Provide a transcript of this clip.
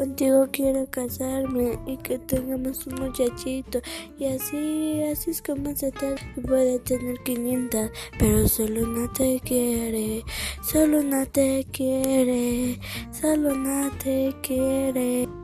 contigo quiero casarme y que tengamos un muchachito y así, así es como se te puede tener 500, pero solo no te quiere, solo no te quiere, solo no te quiere.